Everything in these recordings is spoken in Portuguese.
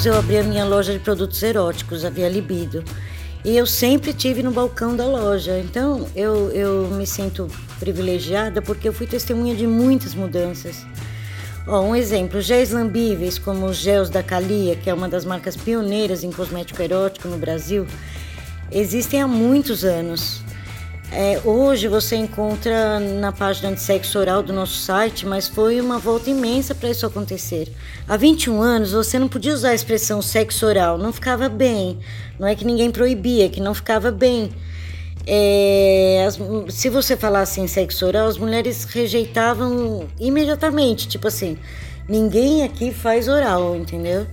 anos eu abri a minha loja de produtos eróticos, a Via Libido. E eu sempre tive no balcão da loja. Então eu, eu me sinto privilegiada porque eu fui testemunha de muitas mudanças. Ó, um exemplo, géis lambíveis como os gels da Calia, que é uma das marcas pioneiras em cosmético erótico no Brasil, existem há muitos anos. É, hoje você encontra na página de sexo oral do nosso site, mas foi uma volta imensa para isso acontecer. Há 21 anos você não podia usar a expressão sexo oral, não ficava bem. Não é que ninguém proibia, é que não ficava bem. É, as, se você falasse em sexo oral, as mulheres rejeitavam imediatamente, tipo assim, ninguém aqui faz oral, entendeu?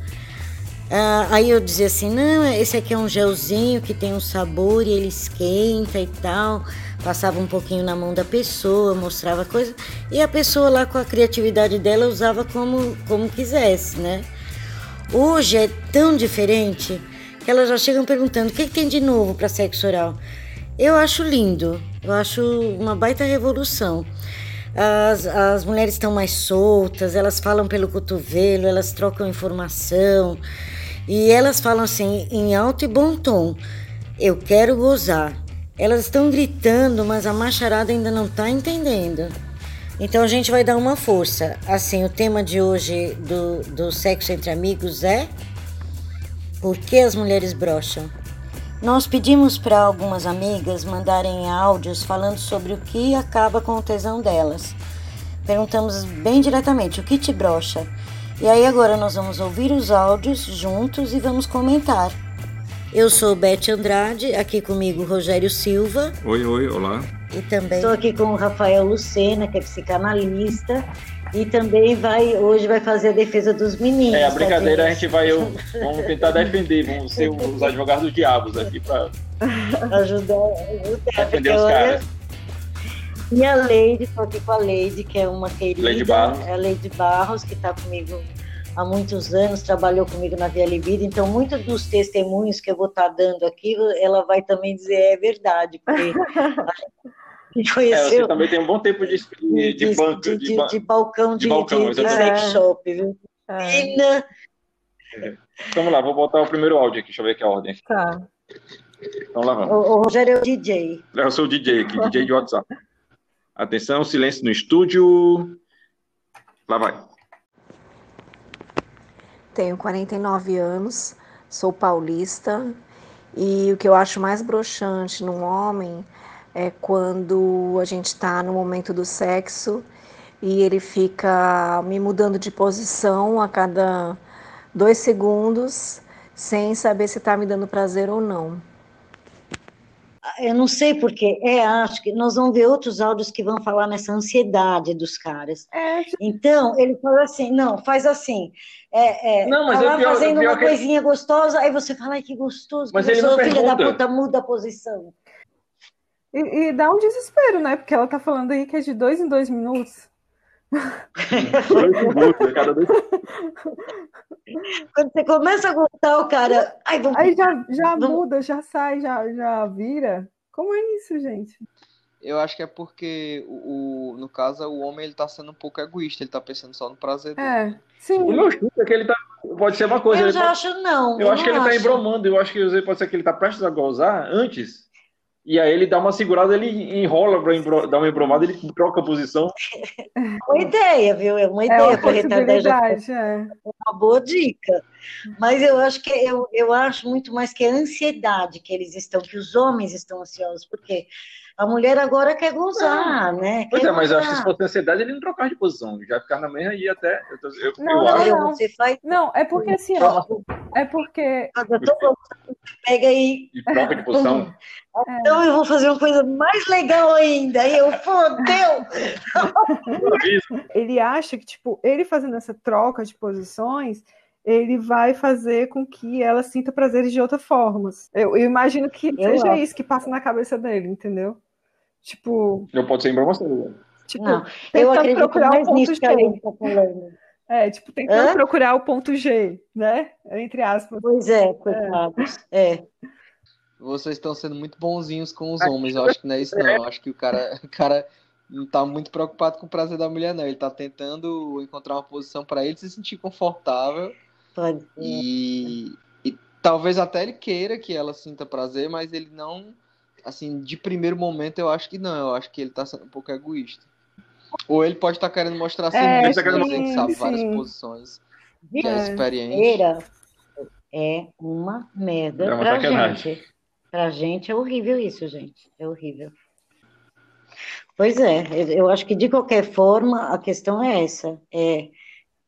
Ah, aí eu dizia assim, não, esse aqui é um gelzinho que tem um sabor e ele esquenta e tal. Passava um pouquinho na mão da pessoa, mostrava coisa. E a pessoa lá com a criatividade dela usava como, como quisesse, né? Hoje é tão diferente que elas já chegam perguntando o que, que tem de novo para sexo oral. Eu acho lindo, eu acho uma baita revolução. As, as mulheres estão mais soltas, elas falam pelo cotovelo, elas trocam informação. E elas falam assim, em alto e bom tom: Eu quero gozar. Elas estão gritando, mas a macharada ainda não está entendendo. Então a gente vai dar uma força. Assim, o tema de hoje do, do sexo entre amigos é Por que as mulheres brocham? Nós pedimos para algumas amigas mandarem áudios falando sobre o que acaba com o tesão delas. Perguntamos bem diretamente: o que te brocha? E aí agora nós vamos ouvir os áudios juntos e vamos comentar. Eu sou Beth Andrade, aqui comigo Rogério Silva. Oi, oi, olá. E também estou aqui com o Rafael Lucena, que é psicanalista, e também vai hoje vai fazer a defesa dos meninos. É, a brincadeira a gente vai eu, vamos tentar defender, vamos ser os advogados dos diabos aqui para ajudar, ajudar defender os caras. E a Leide, estou aqui com a Leide, que é uma querida. Leide Barros. É a Leide Barros, que está comigo há muitos anos, trabalhou comigo na Via Livida, então muitos dos testemunhos que eu vou estar tá dando aqui, ela vai também dizer é verdade, porque conheceu... É, você também tem um bom tempo de, de, de, banco, de, de, de, balcão de, de, balcão, de, sex shop, viu? É. É. Vamos lá, vou botar o primeiro áudio aqui, deixa eu ver aqui a ordem. Tá. Então lá vamos. O, o Rogério é o DJ. Eu sou o DJ aqui, DJ de WhatsApp. Atenção, silêncio no estúdio. Lá vai. Tenho 49 anos, sou paulista e o que eu acho mais broxante num homem é quando a gente está no momento do sexo e ele fica me mudando de posição a cada dois segundos sem saber se está me dando prazer ou não eu não sei porque, é, acho que nós vamos ver outros áudios que vão falar nessa ansiedade dos caras. É. Então, ele falou assim, não, faz assim, é, é, não, mas tá lá pior, fazendo uma que... coisinha gostosa, aí você fala, ai, que gostoso, mas ele não filha da puta, muda a posição. E, e, dá um desespero, né, porque ela tá falando aí que é de dois em dois minutos. Dois minutos, cada dois... Quando você começa a contar o cara. Ai, vamos... Aí já, já vamos... muda, já sai, já, já vira. Como é isso, gente? Eu acho que é porque, o, o, no caso, o homem ele tá sendo um pouco egoísta, ele tá pensando só no prazer dele. É, sim. O meu chute é que ele tá. Pode ser uma coisa. Eu já pode... acho não. Eu, eu acho que ele acho. tá embromando, eu acho que pode ser que ele tá prestes a gozar antes e aí ele dá uma segurada, ele enrola para dar uma embromada, ele troca a posição. Uma ideia, viu? É uma é ideia é para retardar. É. Uma boa dica. Mas eu acho que eu, eu acho muito mais que a ansiedade que eles estão, que os homens estão ansiosos, porque a mulher agora quer gozar, né? Pois quer é, mas eu acho que se fosse ansiedade, ele não trocava de posição, já ficar na mesma e até. Eu, eu, não, eu acho. Não, você faz... não, é porque assim, ó, é porque. Pega aí. E troca de posição. Então eu vou fazer uma coisa mais legal ainda. Aí eu, fodeu! ele acha que, tipo, ele fazendo essa troca de posições, ele vai fazer com que ela sinta prazeres de outras formas. Eu, eu imagino que eu seja acho. isso que passa na cabeça dele, entendeu? Tipo. Não pode ser informação. Tipo, não, eu acredito procurar mais o ponto G. Que tá falando. É, tipo, tentando Hã? procurar o ponto G, né? Entre aspas. Pois é, coitados. É. é. Vocês estão sendo muito bonzinhos com os homens. Eu acho que não é isso, não. Eu acho que o cara, o cara não tá muito preocupado com o prazer da mulher, não. Ele tá tentando encontrar uma posição para ele se sentir confortável Pode ser. E, e talvez até ele queira que ela sinta prazer, mas ele não, assim, de primeiro momento eu acho que não, eu acho que ele tá sendo um pouco egoísta. Ou ele pode estar tá querendo mostrar É, serviço, sim, a gente sabe várias sim. posições, que é É. experiente. É uma merda É uma pra sacanagem. gente. Pra gente é horrível isso, gente. É horrível. Pois é, eu- eu acho que de qualquer forma a questão é essa. É,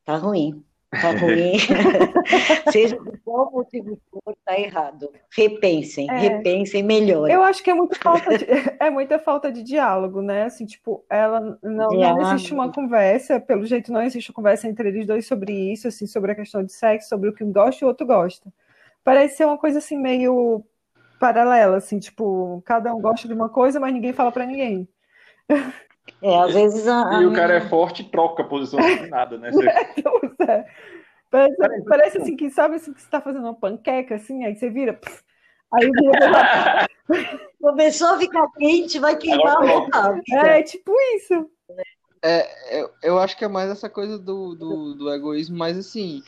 tá ruim. Tá ruim. Seja por qual motivo for, tá errado. Repensem, É. repensem, melhorem. Eu acho que é muita falta de, é muita falta de diálogo, né? Assim, tipo, ela não, não existe uma conversa, pelo jeito não existe uma conversa entre eles dois sobre isso, assim, sobre a questão de sexo, sobre o que um gosta e o outro gosta. Parece ser uma coisa assim meio paralela, assim, tipo, cada um gosta de uma coisa, mas ninguém fala pra ninguém. É, às vezes a, a E o cara é forte e troca a posição sem nada, né? Você- Pois é. Parece, parece assim que sabe assim que você tá fazendo uma panqueca assim, aí você vira, pff, aí vira, começou a ficar quente, vai queimar o rápido. é tipo isso. É, eu, eu acho que é mais essa coisa do, do, do egoísmo, mas assim,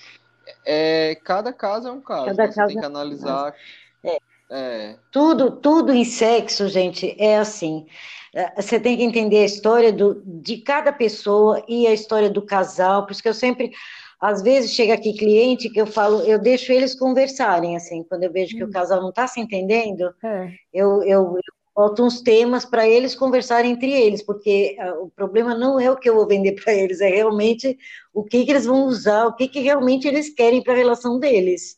é, cada caso é um caso, Cada né? Você caso tem que é analisar. É. É, Tudo, tudo em sexo, gente, é assim. É, Você tem que entender a história do, de cada pessoa e a história do casal, por isso que eu sempre, às vezes chega aqui cliente que eu falo, eu deixo eles conversarem, assim, quando eu vejo que o casal não está se entendendo, É. eu, eu, eu boto uns temas para eles conversarem entre eles, porque ah, o problema não é o que eu vou vender para eles, é realmente o que, que eles vão usar, o que, que realmente eles querem para a relação deles,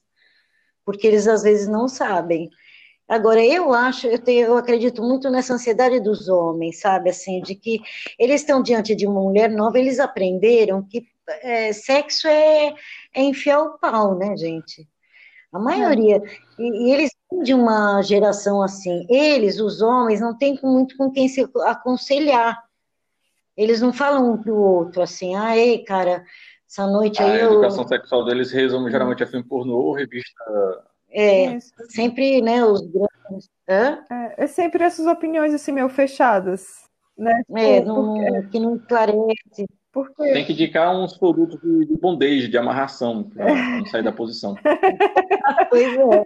porque eles às vezes não sabem. Agora, eu acho, eu, tenho, eu acredito muito nessa ansiedade dos homens, sabe, assim, de que eles estão diante de uma mulher nova, eles aprenderam que é, sexo é, é enfiar o pau, né, gente? A maioria. E, e eles são de uma geração assim. Eles, os homens, não têm com- muito com quem se aconselhar. Eles não falam um pro outro assim, ah, ei, cara, essa noite A aí eu. educação sexual deles resume geralmente a filme pornô ou revista. É, Isso. sempre, né, os grandes. Hã? É, é sempre essas opiniões assim meio fechadas, né? É, Tipo, não, que não esclarece. Porque Tem que indicar uns produtos de, de bondage, de amarração, pra não sair da posição. Pois é.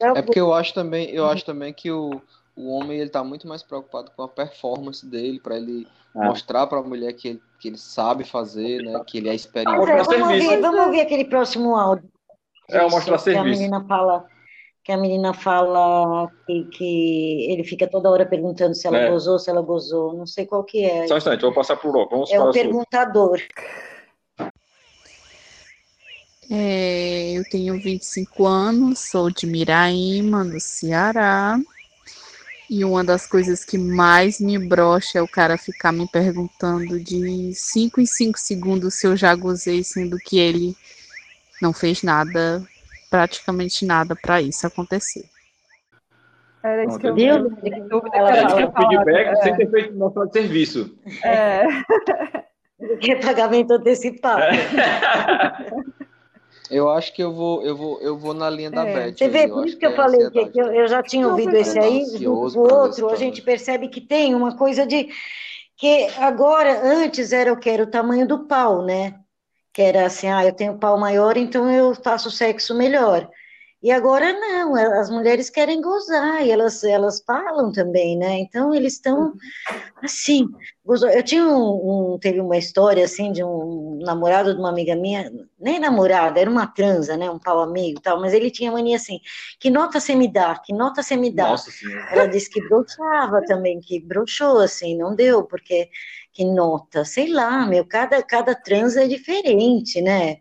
é porque eu acho também, eu acho também que o, o homem ele tá muito mais preocupado com a performance dele, para ele Ah. mostrar para a mulher que ele, que ele sabe fazer, né? Que ele é Pois experiente. é, vamos ouvir, vamos ouvir aquele próximo áudio. É, o mostrar que a serviço. menina fala, que a menina fala que, que ele fica toda hora perguntando se ela É. gozou, se ela gozou. Não sei qual que é. Só um instante, vou passar pro Rock. Vamos É o perguntador. É, eu tenho 25 anos, sou de Miraíma, no Ceará. E uma das coisas que mais me brocha é o cara ficar me perguntando de 5 em 5 segundos se eu já gozei, sendo que ele não fez nada, praticamente nada para isso acontecer. era isso que eu tinha quer feedback sem ter feito de serviço. É, Que é pagamento antecipado. Eu acho que eu vou, eu vou, eu vou na linha da É. Beth. Você vê, eu por isso que eu é falei que, eu, eu já tinha ouvido esse aí, ver outro, a gente percebe que tem uma coisa de que agora, antes era o que era o tamanho do pau, né? Que era assim, ah, eu tenho pau maior, então eu faço sexo melhor. E agora não, as mulheres querem gozar e elas, elas falam também, né? Então eles estão assim. Eu tinha um, um- teve uma história assim de um namorado de uma amiga minha, nem namorada, era uma transa, né? Um pau amigo e tal, mas ele tinha mania assim, que nota você me dá, que nota você me dá. Nossa. Ela disse que broxava também, que broxou, assim, não deu, porque que nota, sei lá, meu, cada, cada trans é diferente, né?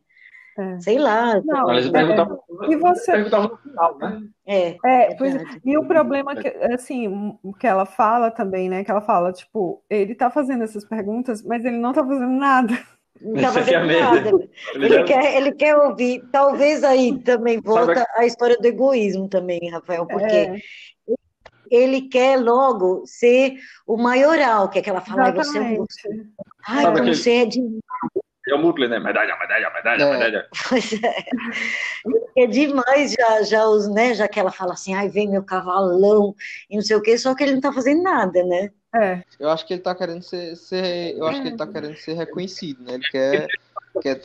É. Sei lá. Não, Mas é. perguntavam, E você- perguntavam no final, né? É, É, é pois é. E o problema que, assim, que ela fala também, né? Que ela fala, tipo, ele tá fazendo essas perguntas, mas ele não tá fazendo nada. Não tá é fazendo nada. Ele Ele quer, ele quer ouvir. Talvez aí também volta a história do egoísmo também, Rafael, porque É, ele quer logo ser o maioral, que é aquela fala, você, é um- exatamente. ai, Sabe como aquele- você é de É o Mutley, né? Medalha, medalha, medalha, É. medalha. Pois é. É demais já, já os, né? Já que ela fala assim, ai, vem meu cavalão e não sei o quê, só que ele não tá fazendo nada, né? É, Eu acho que ele tá querendo ser, ser- eu acho que ele tá querendo ser reconhecido, né? Ele quer, quer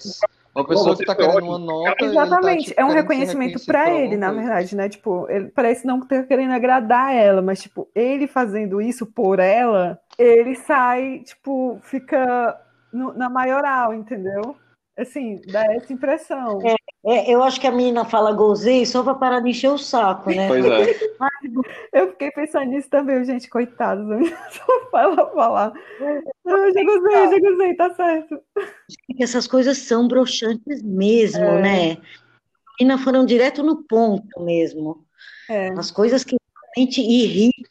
Uma pessoa que tá querendo uma nota. Exatamente, tá, tipo, é um reconhecimento para ele, na verdade, né? Tipo, ele parece não ter querendo agradar ela, mas, tipo, ele fazendo isso por ela, ele sai, tipo, fica no, na maioral, entendeu? Assim, dá essa impressão. É, é, eu acho que a menina fala gozei só para parar de encher o saco, né? Pois é. Eu fiquei pensando nisso também, gente, coitados, só fala falar. Eu já gozei, já gozei, tá certo. Essas coisas são broxantes mesmo, é. né? E não foram direto no ponto mesmo. É. As coisas que realmente irritam.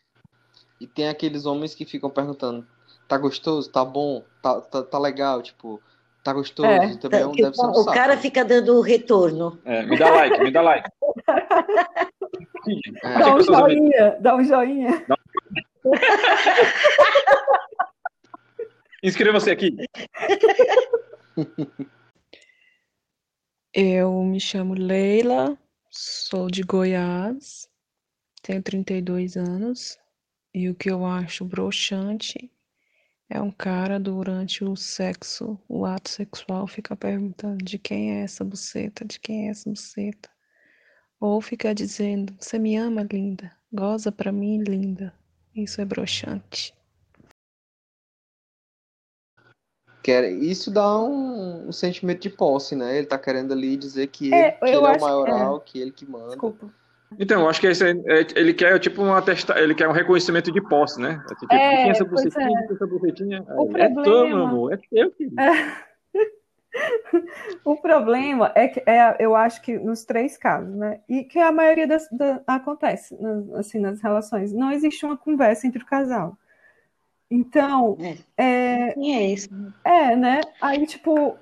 E tem aqueles homens que ficam perguntando: tá gostoso? Tá bom? Tá, tá, tá legal? Tipo, Tá gostoso? É, também tá, deve ser um O saco. cara fica dando o retorno. É, me dá like, me dá like. É. Dá um joinha, dá um joinha. Inscreva-se aqui. Eu me chamo Leila, sou de Goiás, tenho 32 anos, e o que eu acho broxante é um cara durante o sexo, o ato sexual, fica perguntando de quem é essa buceta, de quem é essa buceta. Ou fica dizendo, você me ama, linda, goza pra mim, linda. Isso é broxante. Isso dá um, um, sentimento de posse, né? Ele tá querendo ali dizer que é, ele, que ele é o maioral, que, é. que ele que manda. Desculpa. Então, eu acho que esse, é, ele quer tipo um atesta, ele quer um reconhecimento de posse, né? É, tipo, é, quem é essa bucetinha? É. Essa bucetinha? O é problema... teu, meu amor, é teu, É. o problema é que é, eu acho que nos três casos, né? E que a maioria das, da, acontece assim nas relações, não existe uma conversa entre o casal. Então, é, é, é isso. É, né? Aí tipo,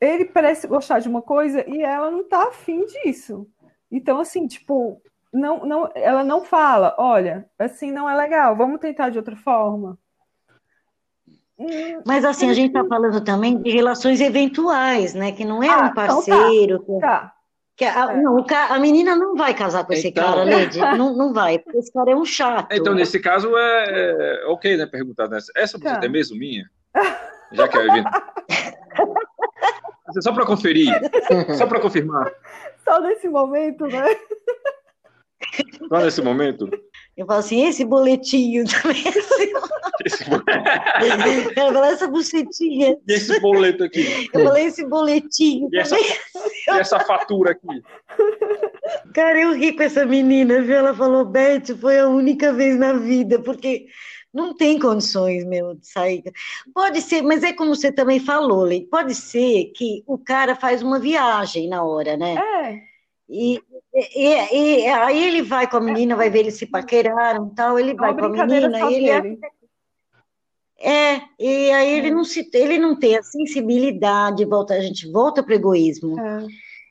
ele parece gostar de uma coisa e ela não tá afim disso. Então, assim, tipo, não, não, ela não fala, olha, assim não é legal, vamos tentar de outra forma. Hum, Mas assim, a gente está falando também de relações eventuais, né? Que não é ah, um parceiro. Então tá. tá. Que a, é. não, a menina não vai casar com esse então, cara, Lady. Não, não vai, porque esse cara é um chato. Então, nesse caso, é, é ok, né? Perguntar nessa. Essa você tá. é mesmo minha? Já que é Só para conferir, só para confirmar. Só nesse momento, né? Só nesse momento? Eu falo assim, esse boletinho também. Esse... Eu falei, essa bucetinha. E esse boleto aqui? Eu falei, esse boletinho. E essa, e essa fatura aqui? Cara, eu ri com essa menina, viu? Ela falou, Beth, foi a única vez na vida, porque não tem condições, meu, de sair. Pode ser, mas é como você também falou, Lei, pode ser que o cara faz uma viagem na hora, né? É. E, e, e aí ele vai com a menina, vai ver eles se paqueraram tal, ele é vai com a menina, e ele é... É, e aí ele é. não se ele não tem a sensibilidade, volta, a gente volta para o egoísmo. É.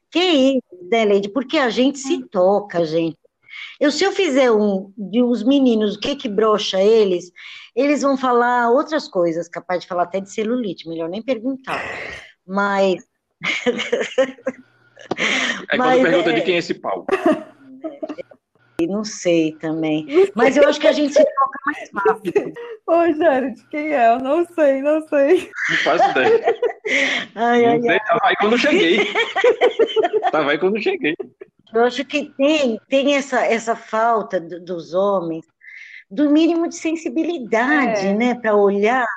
Que isso, né, Leide? Porque a gente se é. toca, gente. Eu, se eu fizer um de uns meninos, o que que brocha eles, eles vão falar outras coisas, capaz de falar até de celulite, melhor nem perguntar. Mas. Aí Mas, quando pergunta é... de quem é esse pau. Não sei também. Mas eu acho que a gente se toca mais rápido. Ô, Jared, quem é? Eu não sei, não sei. Não faço ideia. Ai, não ai, sei, ai. tava aí quando eu cheguei. tava aí quando eu cheguei. Eu acho que tem, tem essa, essa falta do, dos homens do mínimo de sensibilidade, é. né, para olhar.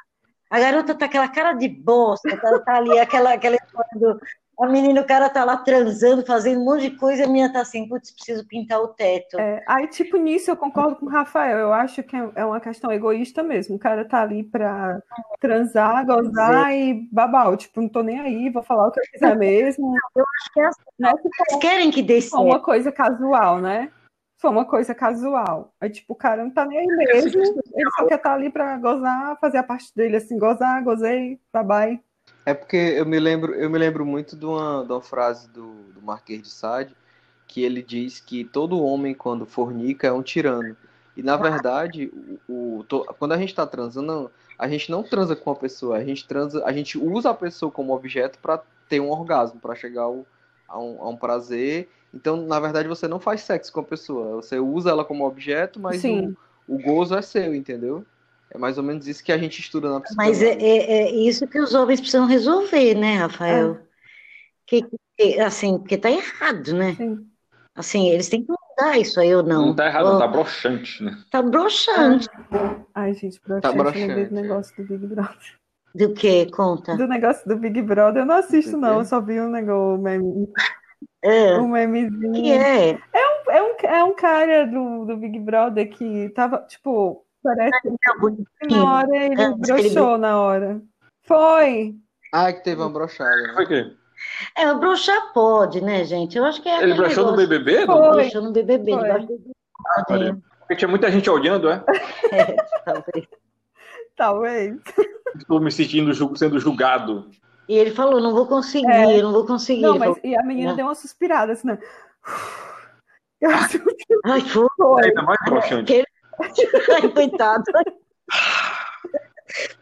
A garota tá aquela cara de bosta, tá, tá ali aquela aquela do, a menina, o cara tá lá transando, fazendo um monte de coisa, e a menina tá assim, putz, preciso pintar o teto. É, aí, tipo, nisso eu concordo com o Rafael, eu acho que é, é uma questão egoísta mesmo. O cara tá ali pra transar, gozar é. e babau, tipo, não tô nem aí, vou falar o que eu quiser mesmo. Eu acho que é assim, né? Eles querem que dê certo. uma coisa casual, né? Foi uma coisa casual. Aí, tipo, o cara não tá nem aí mesmo, ele só quer estar tá ali pra gozar, fazer a parte dele, assim, gozar, gozei, bye. É porque eu me lembro, eu me lembro muito de uma, de uma frase do, do Marquês de Sade, que ele diz que todo homem, quando fornica, é um tirano. E na verdade, o, o to, quando a gente está transando, a gente não transa com a pessoa, a gente transa, a gente usa a pessoa como objeto para ter um orgasmo, para chegar ao, a, um, a, um, prazer. Então, na verdade, você não faz sexo com a pessoa, você usa ela como objeto, mas o, o gozo é seu, entendeu? É mais ou menos isso que a gente estuda na psicologia. Mas é, é, é isso que os homens precisam resolver, né, Rafael? que, que- assim, porque tá errado, né? Sim. Assim, eles têm que mudar isso aí ou não. Não tá errado, Ou- tá broxante, né? Tá broxante. Ai, gente, Tá broxante, eu lembrei do broxante, é. negócio do Big Brother. Do que? Conta. Do negócio do Big Brother, eu não assisto, não. Eu só vi um negócio, um meme, É, um que memezinho. é? É um, é um cara do, do Big Brother que tava, tipo, parece que É na hora ele Ah, diz que ele broxou na hora. Foi! Ah, que teve uma brochada, né? Foi o quê? É, o broxar pode, né, gente? Eu acho que é Ele broxou no. BBB? Foi. Não? Broxou no BBB. Foi. debaixo do Olha, pode, Porque tinha muita gente olhando, é? talvez. Talvez. Estou me sentindo sendo julgado. E ele falou, não vou conseguir, É. não vou conseguir. Não, Ele mas falou, e a menina né? deu uma suspirada, assim, né? Eu acho que Ai, foi. foi. Ainda mais broxante. Ai, coitado.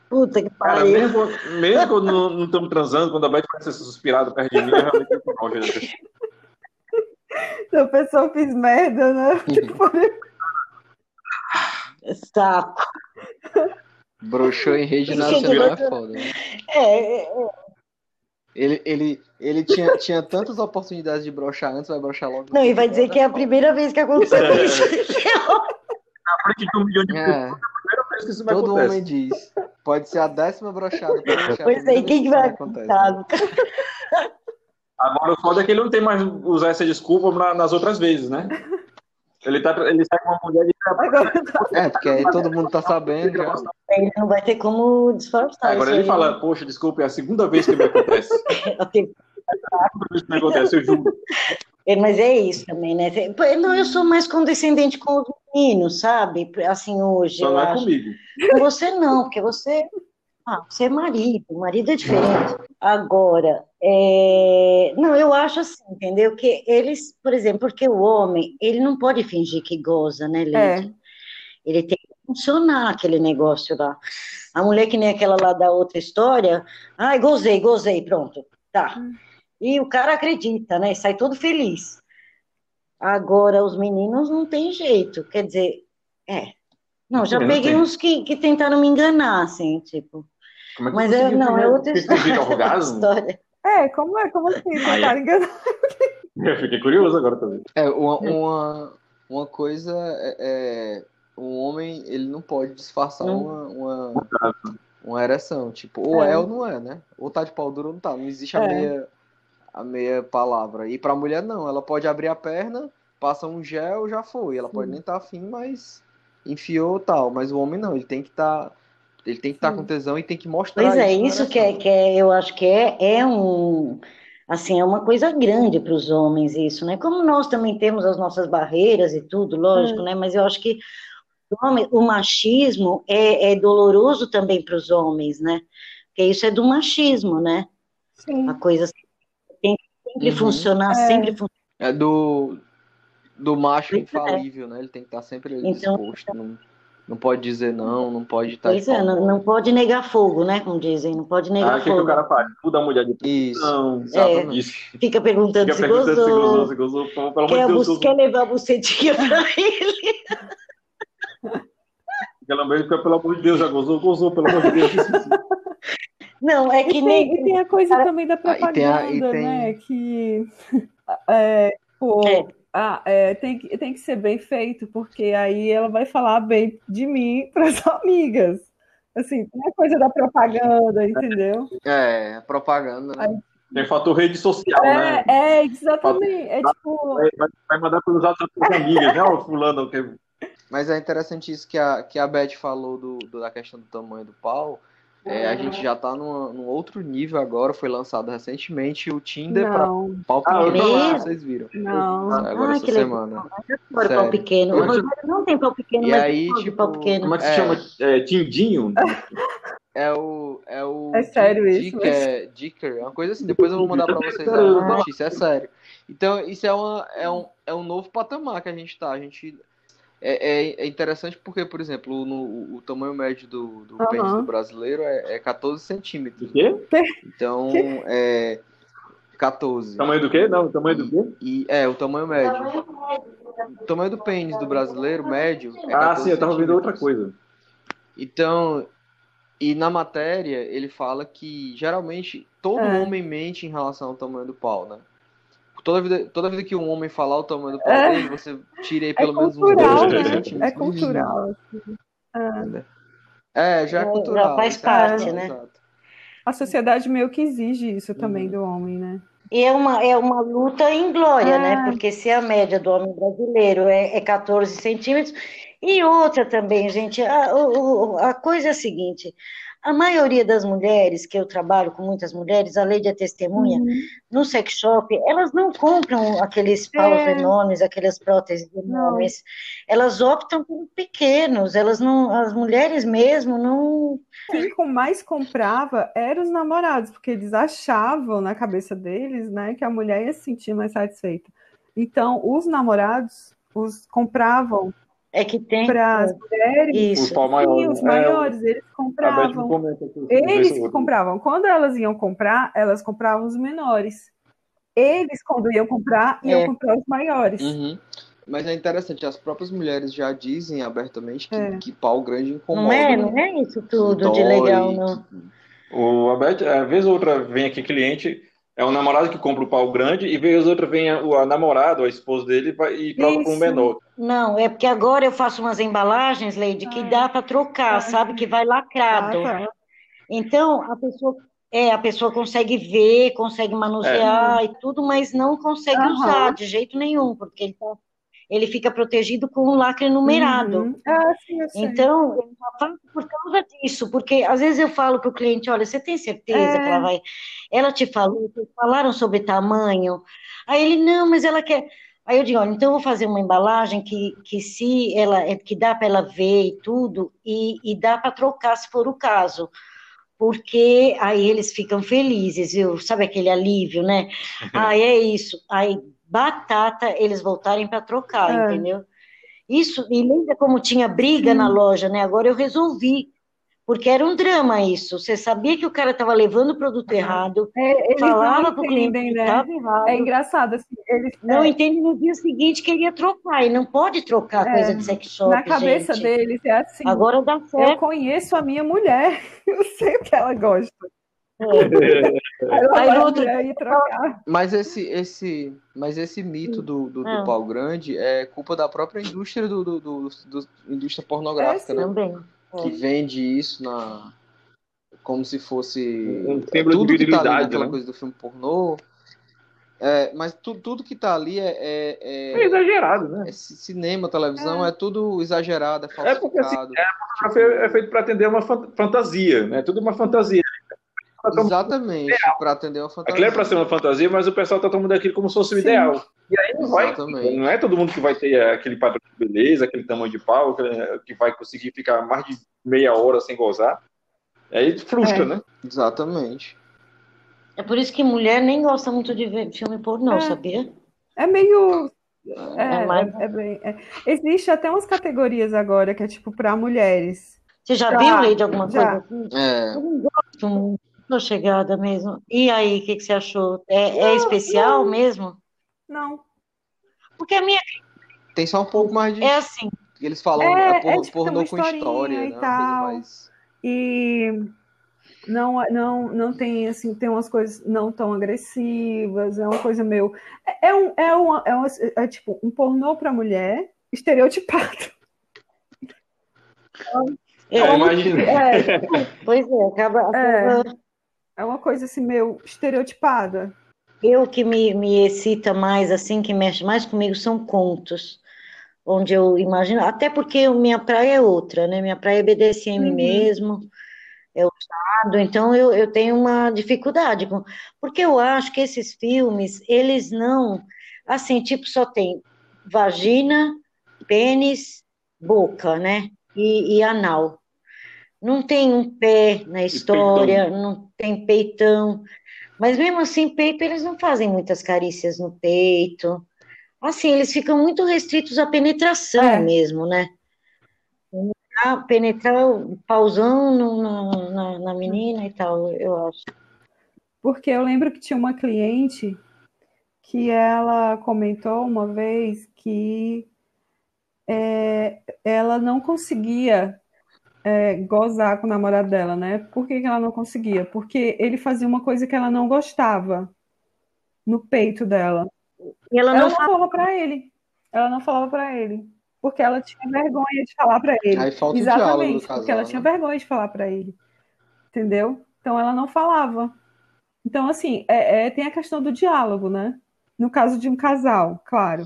Puta que pariu. mesmo, mesmo quando não, não estamos transando, quando a Beth começa a ser suspirada perto de mim, eu realmente fico mal, gente. Se a pessoa fez merda, né? Tipo, Saco. Broxou em rede nacional é foda. Né? É, é, Ele, ele, ele tinha, tinha tantas oportunidades de broxar antes, vai broxar logo. não, e vai dizer que é a primeira vez que aconteceu É. isso. Na frente de um milhão de pessoas, É, é a primeira vez que isso vai todo acontecer. homem diz. Pode ser a décima brochada. a Pois é, quem que vai isso acontece. Tá. Agora o foda é que ele não tem mais usar essa desculpa na- nas outras vezes, né? Ele, tá, ele sai com uma mulher de agora tá. É, porque aí todo mundo tá sabendo já. Ele não vai ter como disfarçar Agora ele aí. fala, poxa, desculpa, é a segunda vez que me acontece. A Ok. segunda vez que me acontece, eu juro. É, Mas é isso também, né? Não, eu sou mais condescendente com os meninos, sabe? Assim, hoje, Só é comigo. Com você não, porque você, ah, você é marido, o marido é diferente. Agora, é, não, eu acho assim, entendeu? Que eles, por exemplo, porque o homem, ele não pode fingir que goza, né, Lídia? É. Ele tem que funcionar aquele negócio lá. A mulher que nem aquela lá da outra história, ai, gozei, gozei, pronto, tá. E o cara acredita, né? Sai todo feliz. Agora, os meninos não tem jeito, quer dizer, é. Não, já Não peguei uns que, que tentaram me enganar, assim, tipo. Como é que Mas é, conseguiu não, é outra história. história. É, como é? Como assim? Tentaram enganar? Eu fiquei curioso agora também. É, uma, uma, uma coisa é, é. Um homem, ele não pode disfarçar Hum. uma, uma, uma ereção. Tipo, ou É. é. ou não é, né? Ou tá de pau duro ou não tá. Não existe a É. meia, a meia palavra. E pra mulher, não. Ela pode abrir a perna, passa um gel, já foi. Ela pode nem estar tá afim, mas enfiou tal. Mas o homem não, ele tem que estar. ele tem que estar Sim. com tesão e tem que mostrar Pois é, isso que é, que é, eu acho que é, é um, assim, é uma coisa grande para os homens isso, né? Como nós também temos as nossas barreiras e tudo, lógico, né? Mas eu acho que o, homem- o machismo é, é doloroso também para os homens, né? Porque isso é do machismo, né? Sim. A coisa que sempre Uhum. funcionar, É. sempre funcionar. É do, do macho Pois é. infalível, né? Ele tem que estar sempre ali Então- disposto. Não, não pode dizer não, não pode estar Pois é, não, não pode negar fogo, né? Como dizem, não pode Ah, negar o que, fogo. o cara faz? Muda a mulher de Isso. posição. Exatamente. Isso. Fica perguntando Fica se perguntando se gozou, gozou, se gozou. Pelo pelo amor quer, Deus, gozou. quer levar a bucetinha pra ele. Pelo amor de Deus, pelo amor de Deus, já gozou, gozou, pelo amor de Deus. Não, é E que tem, nem. e tem a coisa também da Ah, e tem a- propaganda, e tem- né? Que é, pô, É. ah, é, tem, que- tem que ser bem feito, porque aí ela vai falar bem de mim para as amigas. Assim, tem a coisa da propaganda, entendeu? É, propaganda, né? Tem fator rede social, né? É, é, exatamente. É tipo. Vai, vai- mandar pelos WhatsApp para amigas, né? O fulano, que Mas é interessante isso que a, que a Beth falou do, do- da questão do tamanho do pau. É, a gente já tá numa- num outro nível agora, foi lançado recentemente o Tinder para pau Ah, pequeno, se vocês viram. não. Agora Ai, essa semana. Agora pau pequeno. É que- Rogério não tem pau pequeno, E mas aí, pau tipo, pau pequeno. Como é que se É. chama? É, Tindinho? É o. É, o É sério isso, Dicker, Dicker, é uma coisa assim. Depois eu vou mandar pra vocês a notícia, é sério. Então, isso é, uma, é, um, é um novo patamar que a gente tá. A gente. É, é, é interessante porque, por exemplo, no, o tamanho médio do, do Aham. pênis do brasileiro é, é 14 O centímetros. quê? Então, é. 14. Tamanho do quê? Não, tamanho do quê? E, é, o tamanho médio. O tamanho do pênis do brasileiro médio é 14 Ah, sim, eu tava vendo outra coisa. Então, E na matéria ele fala que geralmente todo É. homem mente em relação ao tamanho do pau, né? Toda vida, toda vida que um homem falar o tamanho do pau É. você tira aí É pelo menos uns cultural, dois, três né? centímetros. É cultural. assim. Ah, É, já é Já- cultural. já faz é parte, cultural, né? exato. A sociedade meio que exige isso também Uhum. do homem, né? E é uma, é uma luta em glória, É. né? Porque se a média do homem brasileiro é, é 14 centímetros. E outra também, gente, a, a coisa é a seguinte: a maioria das mulheres, que eu trabalho com muitas mulheres, a lei de testemunha, Uhum. no sex shop, elas não compram aqueles paus É. enormes, aquelas próteses enormes. Elas optam por pequenos, elas não, as mulheres mesmo não. Quem mais comprava eram os namorados, porque eles achavam na cabeça deles, né, que a mulher ia se sentir mais satisfeita. Então, os namorados os compravam É que tem. para as mulheres, Os pau e maiores. os né? É, maiores, eles a Beth não compravam. Eles que compravam. Quando elas iam comprar, elas compravam os menores. Eles, quando iam comprar, iam É. comprar os maiores. Uhum. Mas é interessante, as próprias mulheres já dizem abertamente que, É. que pau grande incomoda. Não é, né? não é isso tudo de Dói, legal, não. que- O Abete, às vezes outra vem aqui cliente, é um namorado que compra o pau grande, e vez outra vem a, o- a namorada, a esposa dele, e troca por um Isso. menor. Não, é porque agora eu faço umas embalagens, Leide, que Ah. dá para trocar, Ah. sabe? Que vai Ah, lacrado. tá. Então, a pessoa, é, a pessoa consegue ver, consegue manusear e tudo, mas não consegue Aham. usar de jeito nenhum, porque ele, tá- ele fica protegido com o lacre numerado. Uhum. Ah, sim, eu sei. Então, eu faço por causa disso, porque às vezes eu falo para o cliente, olha, você tem certeza que É. ela vai. Ela te falou, falaram sobre tamanho. Aí ele, não, mas ela quer. Aí eu digo, olha, então eu vou fazer uma embalagem que, que se ela é que dá para ela ver e tudo, e, e dá para trocar se for o caso. Porque aí eles ficam felizes, viu? Sabe aquele alívio, né? Ah, é isso. Aí, batata, eles voltarem para trocar, É. entendeu? Isso, e lembra como tinha briga na loja, né? Agora eu resolvi. Porque era um drama isso. Você sabia que o cara estava levando o produto errado, É, falava para o cliente entendem, que né? estava errado, É engraçado, assim, eles, não é, entende no dia seguinte que ele ia trocar, e não pode trocar É, coisa de sex shop, na cabeça gente. deles é assim, Agora dá eu certo. conheço a minha mulher, eu sei o que ela gosta. Mas esse, esse, mas esse mito do, do, do Ah. pau grande é culpa da própria indústria do, do, do- do- indústria pornográfica, É, né? também. Que vende isso na como se fosse Um é, tudo que tá ali naquela né? coisa do filme pornô. É, mas tu, tudo que tá ali é, é, É é- exagerado, né? é ci- cinema, televisão, é, tudo exagerado, é É porque, assim, falsificado. A fotografia é feito para atender uma fan- fantasia, né? Tudo uma fantasia. Exatamente, para atender uma Aquilo é fantasia. para ser uma fantasia, mas o pessoal tá tomando aquilo como se fosse o ideal. E aí não vai, Exatamente. não é todo mundo que vai ter aquele padrão de beleza, aquele tamanho de pau, que- que vai conseguir ficar mais de meia hora sem gozar. Aí frustra, É. né? Exatamente. É por isso que mulher nem gosta muito de ver filme pornô, É. sabia? É meio. É, É mais- é- é bem- é. Existe até umas categorias agora que é tipo para mulheres. Você já viu, Leide, alguma já. coisa assim? É, Eu não gosto muito, tô chegada mesmo. E aí, o que que você achou? É, é especial mesmo? Não. Porque a minha tem só um pouco mais de. é assim, Eles falam É, é, por- é tipo, pornô uma com historinha história, e né? Tal. mais. E não, não, não tem assim, tem umas coisas não tão agressivas, é uma coisa meio. É, é um, é, uma, é, uma- é tipo um pornô para mulher estereotipado. eu, É, imagina. É, pois é, acaba, É. acaba- é uma coisa assim meio estereotipada. eu que me, me excita mais, assim, que mexe mais comigo são contos, onde eu imagino, até porque minha praia é outra, né? Minha praia é BDSM Uhum. mesmo, é usado, então eu, eu tenho uma dificuldade com, porque eu acho que esses filmes, eles não, assim, tipo, só tem vagina, pênis, boca, né? E, e anal. Não tem um pé na história, não tem peitão. Mas mesmo assim, peito, eles não fazem muitas carícias no peito. Assim, eles ficam muito restritos à penetração É. mesmo, né? Penetrar, penetrar o pauzão no- na, na, na menina e tal, eu acho. Porque eu lembro que tinha uma cliente que ela comentou uma vez que é, ela não conseguia é, gozar com o namorado dela, né? Por que, que ela não conseguia? Porque ele fazia uma coisa que ela não gostava no peito dela. E ela Ela não não fala. falava pra ele. Ela não falava pra ele. Porque ela tinha vergonha de falar pra ele. Aí falta Exatamente, do porque casal, ela né? tinha vergonha de falar pra ele. Entendeu? Então ela não falava. Então, assim, é, é- tem a questão do diálogo, né? No caso de um casal, claro.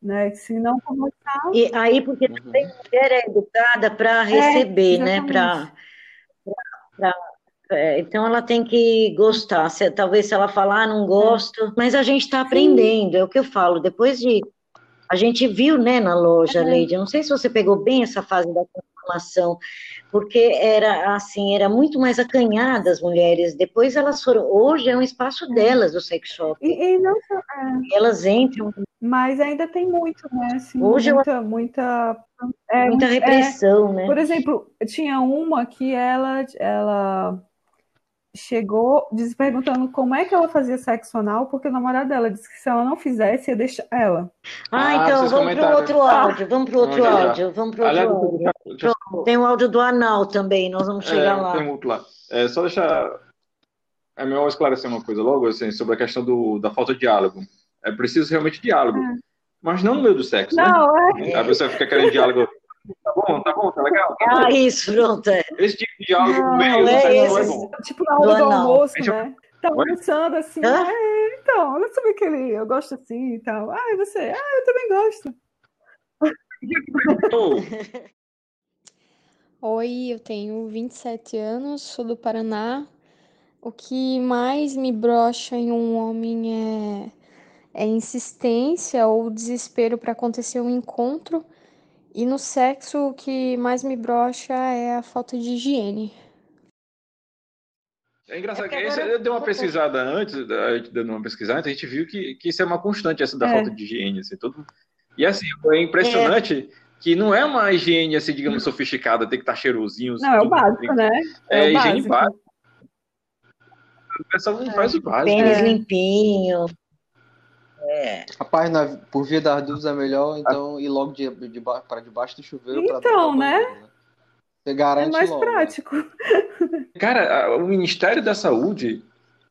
Né? Se não conversar, E aí, porque Uhum. também a mulher é educada para receber, né? exatamente. Para É, então ela tem que gostar. Se- talvez se ela falar, ah, não gosto, mas a gente está aprendendo, é o que eu falo. Depois de. A gente viu, né, na loja, É. Leide. Eu não sei se você pegou bem essa fase da transformação, porque era assim, era muito mais acanhada as mulheres. Depois elas foram. Hoje é um espaço delas, o sex shop. E, e não só- Elas entram mas ainda tem muito, né? Assim, Hoje eu- muita, muita, é, muita é, repressão, né? Por exemplo, tinha uma que ela, ela chegou diz- perguntando como é que ela fazia sexo anal, porque o namorado dela disse que se ela não fizesse, ia deixar ela. Ah, Ah, então vamos para outro áudio, vamos para o outro Vamos áudio, vamos para Aliás, outro áudio. Tem o áudio do anal também, nós vamos chegar é, lá. tem um outro lá. É, só deixar. É melhor esclarecer uma coisa logo, assim, sobre a questão do, da falta de diálogo. É preciso realmente diálogo. Mas não no meio do sexo, né? Não, é. A pessoa fica querendo diálogo. Tá bom, tá bom, tá legal. Tá bom. Ah, isso, pronto. é. Esse tipo de diálogo Não, meio do é não é esse. bom. Tipo na hora Do do almoço, Deixa eu- né? Tá almoçando assim, ah, é, então, olha sobre aquele, eu gosto assim e tal. Ah, e você? Ah, eu também gosto. Oi, eu tenho 27 anos, sou do Paraná. O que mais me brocha em um homem é, é insistência ou desespero para acontecer um encontro. E no sexo, o que mais me brocha é a falta de higiene. É engraçado É que agora- eu dei uma pesquisada antes, dando uma pesquisada antes, a gente viu que, que isso é uma constante, essa da É. falta de higiene, assim, todo... E assim, é impressionante que não é uma higiene, assim, digamos, sofisticada, tem que estar cheirosinho. Não, é o tudo básico, né? É, É higiene básico. básica. O pessoal não faz o básico. Pênis É. limpinho. Rapaz, na- por via das dúvidas é melhor, então, ir logo de, de, ba- para debaixo do chuveiro para Então, né? Você É garante mais logo. né? prático. Cara, a- o Ministério da Saúde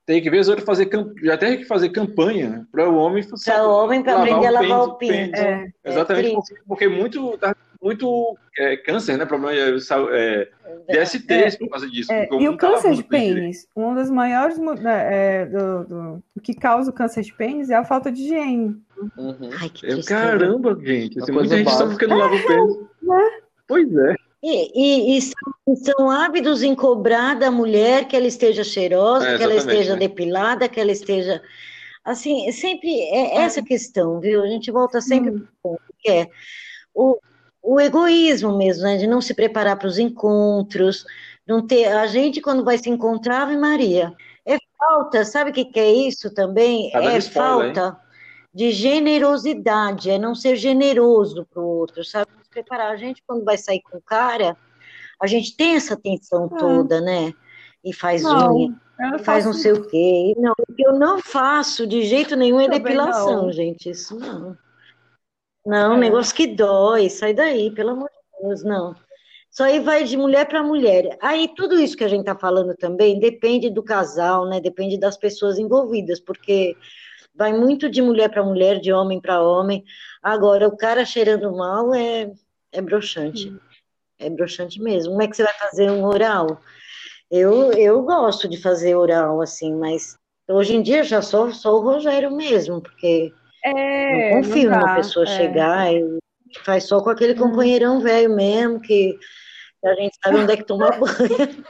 tem que, ou outra, fazer já tem que fazer campanha para o homem Para o homem, para lavar aprender a o lavar o pinto. pênis. É, Exatamente, É porque, porque muito, tá muito é, câncer, né? Problema de saúde, é, DSTs por causa disso. é, e o câncer de pênis uma das maiores né, é, do, do- o que causa o câncer de pênis é a falta de higiene. Uhum. Ai, que caramba, gente. Assim, muita gente porque não lava o pênis. Pois é. E, e- e são, são ávidos em cobrar da mulher que ela esteja cheirosa, É, que ela esteja né? depilada, que ela esteja. Assim, sempre é essa questão, viu? A gente volta sempre Hum. para o ponto, que é o, o egoísmo mesmo, né? De não se preparar para os encontros, não ter. A gente, quando vai se encontrar, Ave Maria. É falta, sabe o que, que é isso também? Tá é spoiler, hein? falta de generosidade, é não ser generoso para o outro, sabe? Se preparar. A gente, quando vai sair com o cara, a gente tem essa atenção É. toda, né? E faz Não, unha, e faz não sei o quê. Não, o que eu não faço de jeito nenhum é Também depilação, não. gente. Isso não. Não, É. negócio que dói, sai daí, pelo amor de Deus, não. Isso aí vai de mulher para mulher. Aí tudo isso que a gente está falando também depende do casal, né? Depende das pessoas envolvidas, porque vai muito de mulher para mulher, de homem para homem. Agora, o cara cheirando mal é, é broxante. É broxante mesmo. Como é que você vai fazer um oral? Eu, eu gosto de fazer oral, assim, mas hoje em dia já sou só o Rogério mesmo, porque É, não confio não numa dá, pessoa é. chegar e faz só com aquele companheirão velho mesmo, que a gente sabe onde é que toma banho.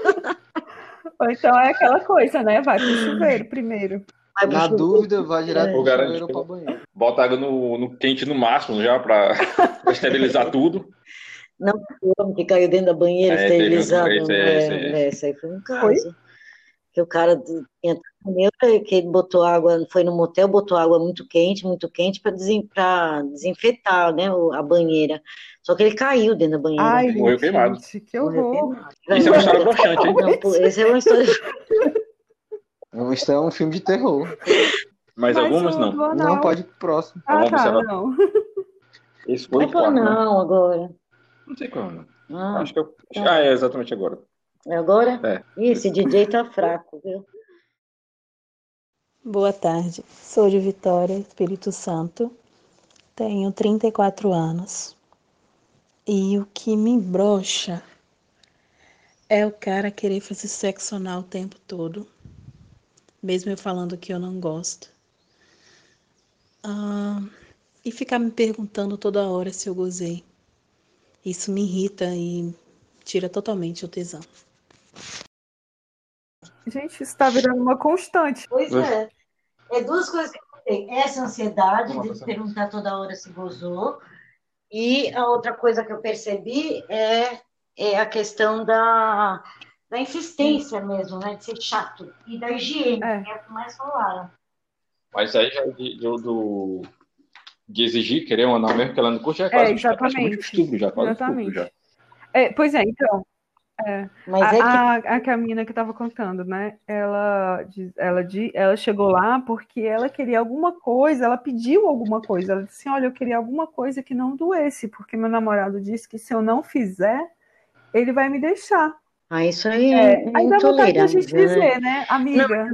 Ou então é aquela coisa, né? Vai pro chuveiro primeiro. Vai Na chuveiro. dúvida, vai direto É. pro chuveiro pra banheiro. Bota água no, no quente no máximo já para esterilizar tudo. O homem que caiu dentro da banheira É, esterilizado. esse, é, esse, esse. é, esse aí foi um caso. Que o cara tinha tanto que ele botou água, foi no motel, botou água muito quente, muito quente para desinfetar, né, a banheira. Só que ele caiu dentro da banheira. Ai, Morreu queimado. que horror. Isso é uma história broxante, hein? Não, esse é uma história. Isso é um filme de terror. Mas, Mas algumas não. anal- Não pode ir pro próximo. Ah, Vamos tá, não. Esse foi o né? não agora. Não sei qual. não. Ah, acho que eu... ah, é exatamente agora. É agora? É. Esse DJ tá fraco, viu? Boa tarde. Sou de Vitória, Espírito Santo. Tenho 34 anos. E o que me brocha é o cara querer fazer sexo anal o tempo todo, mesmo eu falando que eu não gosto. Ah, e ficar me perguntando toda hora se eu gozei. Isso me irrita e tira totalmente o tesão. Gente, isso tá virando uma constante. Pois é. É duas coisas que eu tenho. Essa ansiedade de perguntar toda hora se gozou. E a outra coisa que eu percebi é, é a questão da, da insistência mesmo, né? De ser chato. E da higiene, É. que é o que mais falaram. Mas aí já de, de, do, de exigir, querer um anal mesmo, que ela não curte, já é É, quase já, um exatamente. estupro, já, quase um Exatamente. estupro já. É, pois é, então. É, Mas a, é que a, a que a menina que estava contando, né? Ela, ela, ela chegou lá porque ela queria alguma coisa, ela pediu alguma coisa. Ela disse assim: Olha, eu queria alguma coisa que não doesse, porque meu namorado disse que se eu não fizer, ele vai me deixar. Ah, isso aí É, é, aí dá vontade da gente né? dizer, né? Amiga,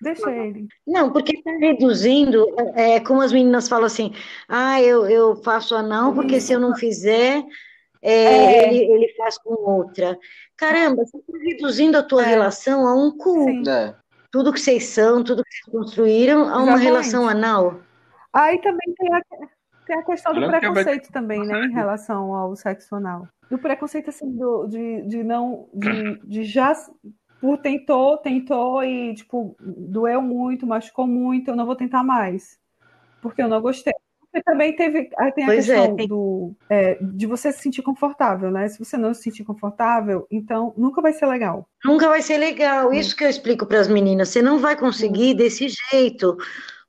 deixa ele. Não, porque está reduzindo, é, é como as meninas falam assim, ah, eu, eu faço anal porque se eu não fizer, é, É. Ele, ele faz com outra. Caramba, você está reduzindo a tua É. relação a um cu. É, Tudo que vocês são, tudo que vocês construíram, a uma Exatamente. relação anal. Aí também tem a, tem a questão do é preconceito também, né, em relação ao sexo anal. Do preconceito, assim, do, de, de não, de, de já, por tentou, tentou e, tipo, doeu muito, machucou muito, eu não vou tentar mais, porque eu não gostei. Porque também teve, aí tem a Pois é, questão tem- do, é, de você se sentir confortável, né? Se você não se sentir confortável, então nunca vai ser legal. Nunca vai ser legal. Isso que eu explico para as meninas. Você não vai conseguir desse jeito.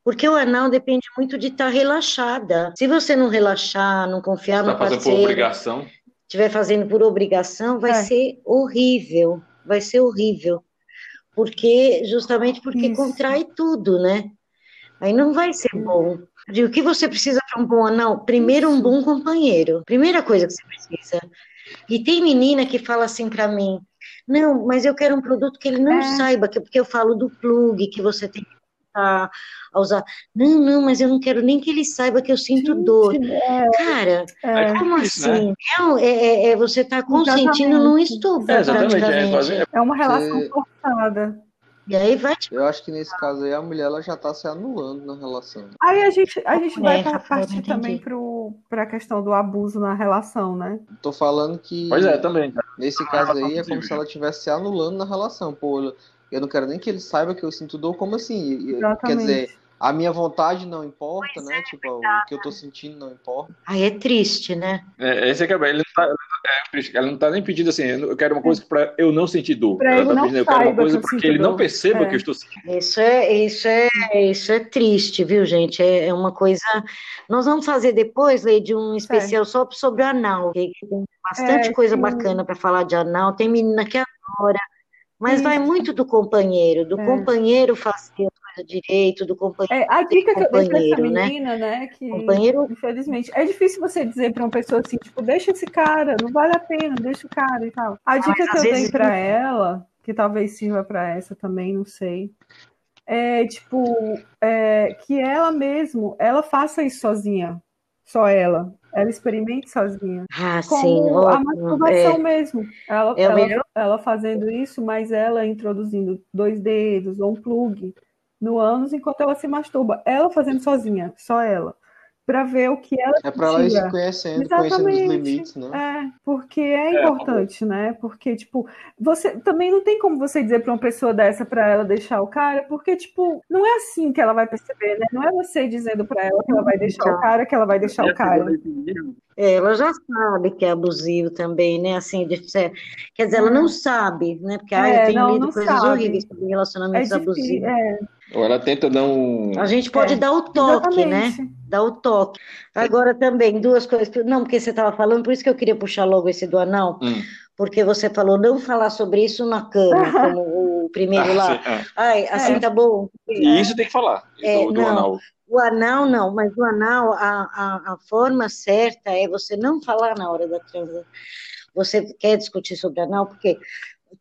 Porque o anal depende muito de estar relaxada. Se você não relaxar, não confiar Tá no fazendo por parceiro, obrigação. estiver fazendo por obrigação, vai É. ser horrível, vai ser horrível. Porque, justamente porque Isso. contrai tudo, né? Aí não vai ser bom. E o que você precisa para um bom anal? Primeiro, um bom companheiro. Primeira coisa que você precisa. E tem menina que fala assim para mim: não, mas eu quero um produto que ele não É. saiba, que, porque eu falo do plug, que você tem que começar a usar. Não, não, mas eu não quero nem que ele saiba que eu sinto dor. Gente, é, Cara, é, como né? assim? É, é- é você está consentindo num estupro, É, exatamente, é é uma relação Você- forçada. E aí vai te eu acho que nesse caso aí a mulher ela já tá se anulando na relação. Aí a gente, a gente vai É, par- Rafael, não partir também para a questão do abuso na relação, né? Tô falando que Pois é, também. nesse caso aí é como se ela estivesse se anulando na relação. Pô, eu- não quero nem que ele saiba que eu sinto dor, como assim? E- e- Quer Exatamente. dizer, a minha vontade não importa, né? Tipo, o que eu tô sentindo não importa. Aí é triste, né? É, esse é que é, ele não tá, é, ela não tá nem pedindo assim, eu quero uma coisa para eu não sentir dor. Pra ela ele tá não pedindo, eu quero uma coisa para que ele não dor. perceba É. que eu estou sentindo. Isso é, isso é, isso é triste, viu, gente? É, é uma coisa. Nós vamos fazer depois, Leide, um especial só sobre o anal. que Tem bastante É, coisa sim. bacana para falar de anal. Tem menina que adora, mas Isso. vai muito do companheiro, do É. companheiro fazer coisas direito, do companheiro. É, a dica que eu dei para essa né? menina, né? Que, Companheiro infelizmente, é difícil você dizer para uma pessoa assim, tipo, deixa esse cara, não vale a pena, deixa o cara e tal. A dica mas que eu dei para ela, que talvez sirva para essa também, não sei, é tipo, é, que ela mesmo, ela faça isso sozinha, só ela. Ela experimente sozinha. Ah, sim, como a ótimo. masturbação É, mesmo. Ela, É ela, ela fazendo isso, mas ela introduzindo dois dedos ou um plug no ânus enquanto ela se masturba. Ela fazendo sozinha, só ela. Pra ver o que ela É pra ela ir se conhecendo, conhecendo os Exatamente. limites, né? É, porque é importante, né? Porque, tipo, você também não tem como você dizer pra uma pessoa dessa pra ela deixar o cara, porque, tipo, não é assim que ela vai perceber, né? Não é você dizendo pra ela que ela vai deixar o cara, que ela vai deixar o cara. É, ela já sabe que é abusivo também, né? Assim, de ser- quer dizer, ela não sabe, né? Porque ah, É, eu tenho não, lido não coisas sabe. horríveis sobre É relacionamentos difícil, abusivos. é, Ou ela tenta não. A gente pode É, dar o toque, né? exatamente. Dar o toque. Agora também, duas coisas. Não, porque você estava falando, por isso que eu queria puxar logo esse do anal, Hum. porque você falou não falar sobre isso na cama, como o primeiro Ah, lá. sim, é. Ai, assim É. tá bom. E isso tem que falar. É, do, do anal. O anal não, mas o anal, a, a, a forma certa é você não falar na hora da transa. Você quer discutir sobre anal, porque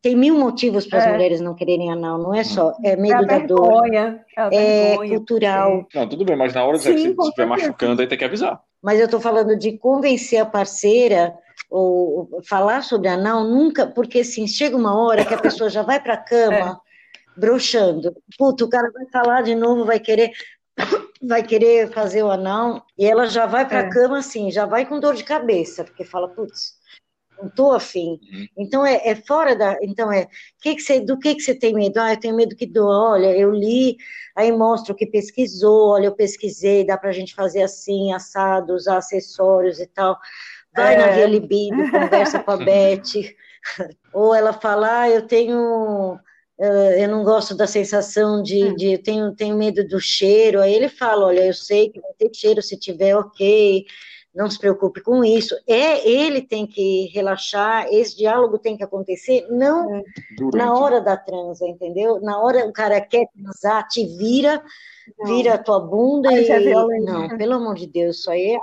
tem mil motivos para as é. mulheres não quererem anal, não é só, é medo é da vergonha, dor, é, é cultural. Não, tudo bem, mas na hora Sim, que você estiver machucando, aí tem que avisar. Mas eu estou falando de convencer a parceira ou, ou falar sobre anal, nunca, porque assim, chega uma hora que a pessoa já vai para a cama é. broxando. Puta, o cara vai falar de novo, vai querer vai querer fazer o anal e ela já vai para a é. cama assim, já vai com dor de cabeça, porque fala, putz, não estou afim. Uhum. Então é, é, fora da. Então é que que você, do que, que você tem medo? Ah, eu tenho medo que doa. Olha, eu li, aí mostra o que pesquisou, olha, eu pesquisei, dá para a gente fazer assim, assado, usar acessórios e tal. Vai é. na Via Libido, conversa com a Beth. Ou ela fala, ah, eu tenho. eu não gosto da sensação de, hum. de tenho, tenho medo do cheiro. Aí ele fala, olha, eu sei que vai ter cheiro se tiver ok não se preocupe com isso. É ele tem que relaxar, esse diálogo tem que acontecer, não é. na hora da transa, entendeu? Na hora o cara quer transar, te vira, não. vira a tua bunda aí e é não, pelo amor de Deus, isso aí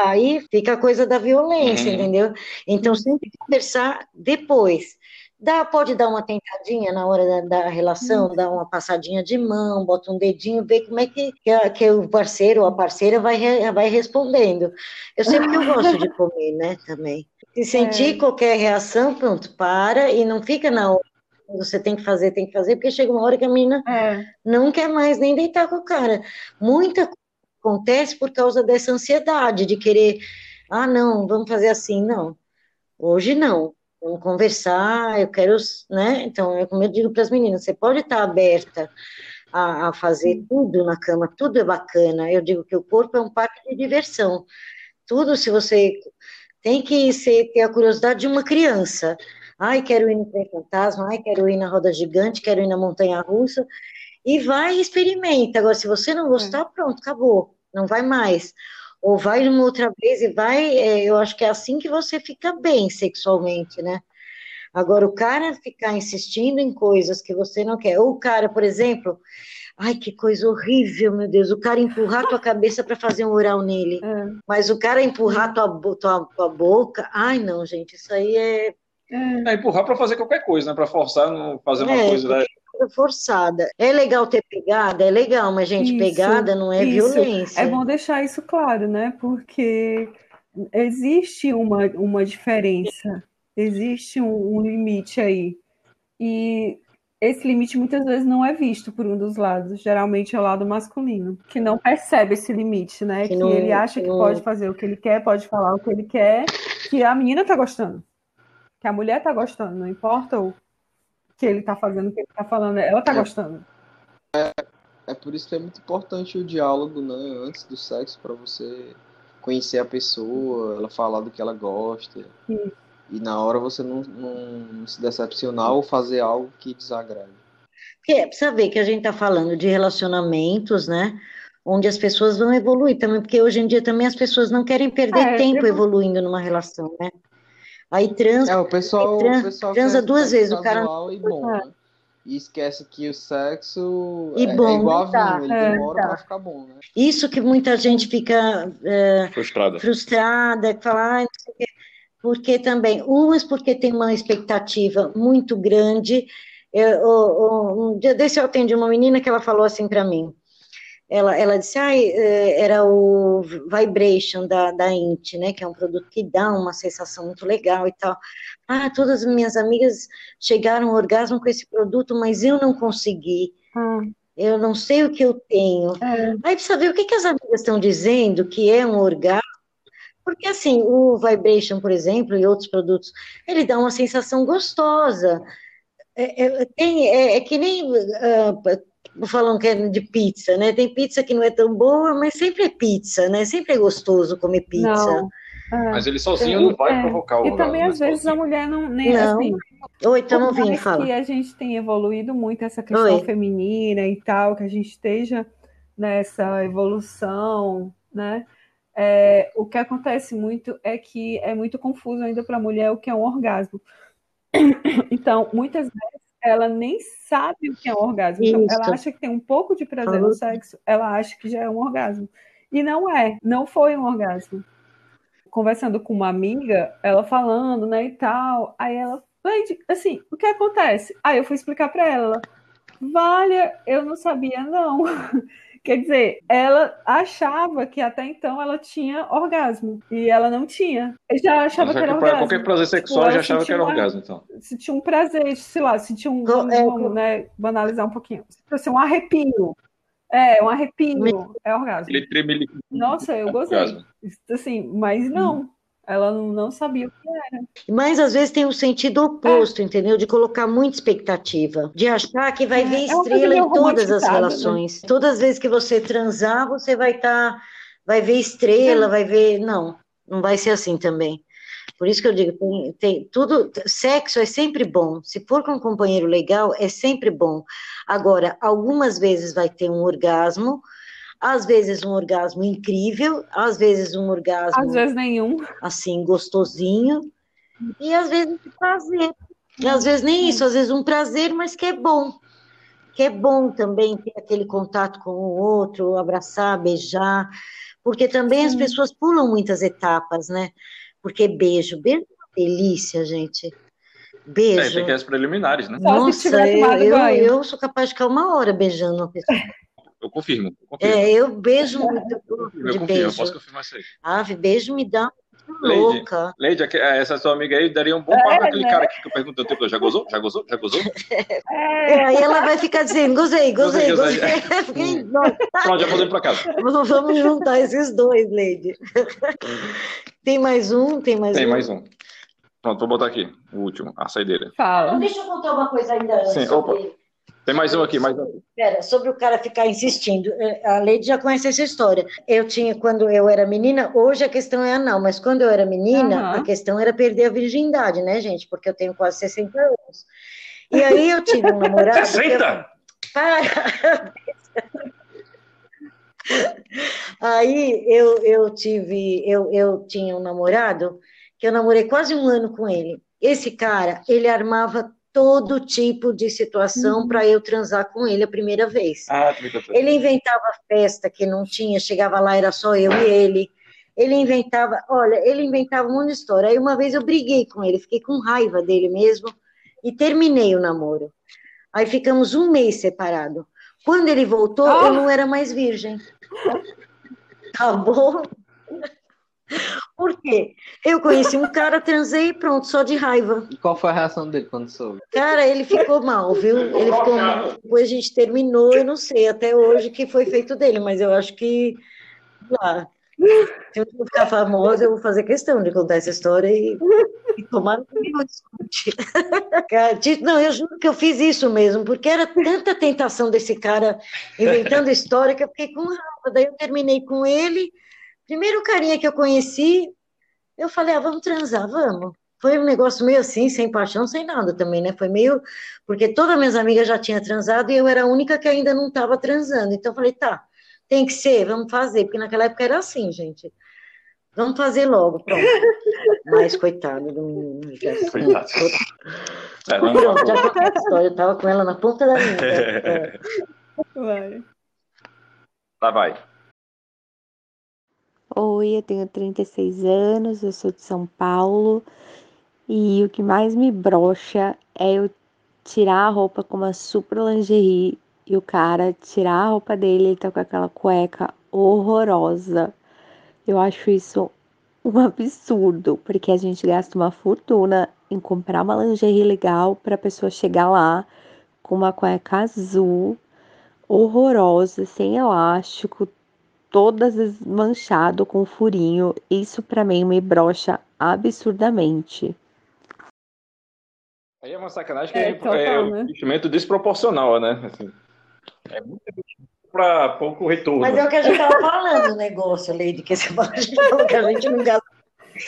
aí fica a coisa da violência, uhum. entendeu? Então sempre conversar depois. Dá, pode dar uma tentadinha na hora da, da relação, hum. dar uma passadinha de mão, bota um dedinho, ver como é que, que, a, que o parceiro ou a parceira vai, re, vai respondendo. Eu sempre que eu gosto de comer, né, também. Se sentir é. qualquer reação, pronto, para e não fica na hora. Você tem que fazer, tem que fazer, porque chega uma hora que a menina é. não quer mais nem deitar com o cara. Muita coisa acontece por causa dessa ansiedade de querer, ah, não, vamos fazer assim, não. Hoje não vamos conversar, eu quero, né? Então, é como eu digo para as meninas, você pode estar aberta a, a, fazer tudo na cama, tudo é bacana. Eu digo que o corpo é um parque de diversão. Tudo, se você tem que ser, ter a curiosidade de uma criança. Ai, quero ir no trem fantasma, ai, quero ir na roda gigante, quero ir na montanha russa. E vai e experimenta. Agora, se você não gostar, pronto, acabou. Não vai mais ou vai uma outra vez e vai, é, eu acho que é assim que você fica bem sexualmente, né? Agora, o cara ficar insistindo em coisas que você não quer, ou o cara, por exemplo, ai, que coisa horrível, meu Deus, o cara empurrar tua cabeça para fazer um oral nele, é. mas o cara empurrar tua, tua, tua boca, ai, não, gente, isso aí é. É, é empurrar para fazer qualquer coisa, né? Para forçar, não fazer uma é, coisa. Né? Forçada. É legal ter pegada, é legal, mas, gente, isso, pegada não é isso. violência. É bom deixar isso claro, né? Porque existe uma, uma diferença, existe um, um limite aí. E esse limite muitas vezes não é visto por um dos lados, geralmente é o lado masculino, que não percebe esse limite, né? Que, que não, ele acha que pode fazer o que ele quer, pode falar o que ele quer, que a menina tá gostando, que a mulher tá gostando, não importa o que ele tá fazendo, o que ele tá falando. Ela tá é, gostando. É, é por isso que é muito importante o diálogo, né? Antes do sexo, para você conhecer a pessoa, ela falar do que ela gosta. Sim. E na hora você não, não, se decepcionar ou fazer algo que desagrade. Porque precisa ver que a gente tá falando de relacionamentos, né? Onde as pessoas vão evoluir também, porque hoje em dia também as pessoas não querem perder é, tempo eu... evoluindo numa relação, né? Aí transa. É, o pessoal, trans, o pessoal transa duas vezes. O cara. E, bom, né? e esquece que o sexo e é, bom, é igual a vinho, ele é, demora tá. pra ficar bom, né? Isso que muita gente fica é, frustrada. frustrada, que fala, ah, porque também, umas porque tem uma expectativa muito grande. Eu, um dia desse eu atendi uma menina que ela falou assim para mim ela, ela disse, ah, era o Vibration da, da Int, né, que é um produto que dá uma sensação muito legal e tal. Ah, todas as minhas amigas chegaram ao orgasmo com esse produto, mas eu não consegui. Hum. Eu não sei o que eu tenho. É. Aí precisa ver o que, que as amigas estão dizendo que é um orgasmo. Porque, assim, o Vibration, por exemplo, e outros produtos, ele dá uma sensação gostosa. É, é, tem, é, é que nem uh, falam que é de pizza, né? Tem pizza que não é tão boa, mas sempre é pizza, né? Sempre é gostoso comer pizza. Não. É. Mas ele sozinho não vai é. provocar o E também, às vezes, a mulher não. Nem, não. Assim, Oi, estamos ouvindo, fala. que a gente tem evoluído muito essa questão Oi. feminina e tal, que a gente esteja nessa evolução, né? É, o que acontece muito é que é muito confuso ainda para a mulher o que é um orgasmo. Então, muitas vezes ela nem sabe o que é um orgasmo. Então, ela acha que tem um pouco de prazer no sexo, ela acha que já é um orgasmo. E não é, não foi um orgasmo. Conversando com uma amiga, ela falando, né, e tal, aí ela, assim, o que acontece? Aí eu fui explicar para ela, Valha, eu não sabia, não. Quer dizer, ela achava que até então ela tinha orgasmo. E ela não tinha. Eu já achava que era orgasmo. Qualquer prazer tipo, sexual tipo, já achava que era uma, orgasmo, então. Se tinha um prazer, sei lá, se tinha um. É, vamos, né, banalizar um pouquinho. Se fosse um arrepio. É, um arrepio. É orgasmo. Ele treme, Nossa, eu gostei. Assim, mas não. Ela não sabia o que era. Mas às vezes tem o um sentido oposto, é. entendeu? De colocar muita expectativa, de achar que vai é, ver é estrela em todas as né? relações. Né? Todas as vezes que você transar, você vai estar, tá, vai ver estrela, é. vai ver. Não, não vai ser assim também. Por isso que eu digo, tem, tem, tudo, sexo é sempre bom. Se for com um companheiro legal, é sempre bom. Agora, algumas vezes vai ter um orgasmo, às vezes um orgasmo incrível, às vezes um orgasmo. Às vezes nenhum. Assim, gostosinho. E às vezes prazer. E às vezes nem isso, às vezes um prazer, mas que é bom. Que é bom também ter aquele contato com o outro, abraçar, beijar. Porque também Sim. as pessoas pulam muitas etapas, né? Porque beijo, beijo é uma delícia, gente. Beijo. É, tem que as preliminares, né? Nossa, eu, eu, eu, sou capaz de ficar uma hora beijando uma pessoa. Eu confirmo. Eu confirmo. É, eu beijo muito. Eu confirmo, eu, confirmo, eu posso confirmar isso aí. Ave, beijo me dá louca. Leide, essa sua amiga aí daria um bom papo é, aquele né? cara aqui que eu pergunto tempo, já gozou? Já gozou? Já gozou? É, aí ela vai ficar dizendo, gozei, gozei, gozei. gozei. Pronto, já podemos para casa. Vamos juntar esses dois, Leide. Tem mais um? Tem mais tem um? Tem mais um. Pronto, vou botar aqui, o último, a saideira. Fala. Então, deixa eu contar uma coisa ainda antes. Sim, opa. Tem mais um aqui, mais um. Pera, sobre o cara ficar insistindo. É, a Leide já conhece essa história. Eu tinha, quando eu era menina, hoje a questão é anal, mas quando eu era menina, uhum. a questão era perder a virgindade, né, gente? Porque eu tenho quase 60 anos. E aí eu tive um namorado. 60? Eu... Para! Aí eu, eu tive, eu, eu tinha um namorado que eu namorei quase um ano com ele. Esse cara, ele armava todo tipo de situação uhum. para eu transar com ele a primeira vez. Ah, ele inventava festa que não tinha, chegava lá, era só eu e ele. Ele inventava, olha, ele inventava um monte de história. Aí uma vez eu briguei com ele, fiquei com raiva dele mesmo e terminei o namoro. Aí ficamos um mês separado. Quando ele voltou, oh. eu não era mais virgem. Acabou. Por quê? Eu conheci um cara, transei e pronto, só de raiva. E qual foi a reação dele quando soube? Cara, ele ficou mal, viu? Ele ficou mal. Depois a gente terminou, eu não sei até hoje o que foi feito dele, mas eu acho que. Lá, se eu ficar famosa, eu vou fazer questão de contar essa história e, e tomar comigo discute. Não, eu juro que eu fiz isso mesmo, porque era tanta tentação desse cara inventando história que eu fiquei com raiva. Daí eu terminei com ele Primeiro carinha que eu conheci, eu falei, ah, vamos transar, vamos. Foi um negócio meio assim, sem paixão, sem nada também, né? Foi meio. Porque todas minhas amigas já tinham transado e eu era a única que ainda não estava transando. Então eu falei, tá, tem que ser, vamos fazer. Porque naquela época era assim, gente. Vamos fazer logo, pronto. Mas coitado do menino. Já, coitado. É, pronto, já contei a história. Eu tava com ela na ponta da. É. Vai. Lá vai. Oi, eu tenho 36 anos, eu sou de São Paulo e o que mais me brocha é eu tirar a roupa com uma super lingerie e o cara tirar a roupa dele, ele tá com aquela cueca horrorosa. Eu acho isso um absurdo, porque a gente gasta uma fortuna em comprar uma lingerie legal para a pessoa chegar lá com uma cueca azul horrorosa, sem elástico, todas manchado com furinho. Isso para mim me brocha absurdamente. Aí é uma sacanagem que é, é, é um né? investimento desproporcional, né? Assim, é muito para pouco retorno. Mas é o que a gente tava falando, o negócio, Lady, que esse que a gente não gasta.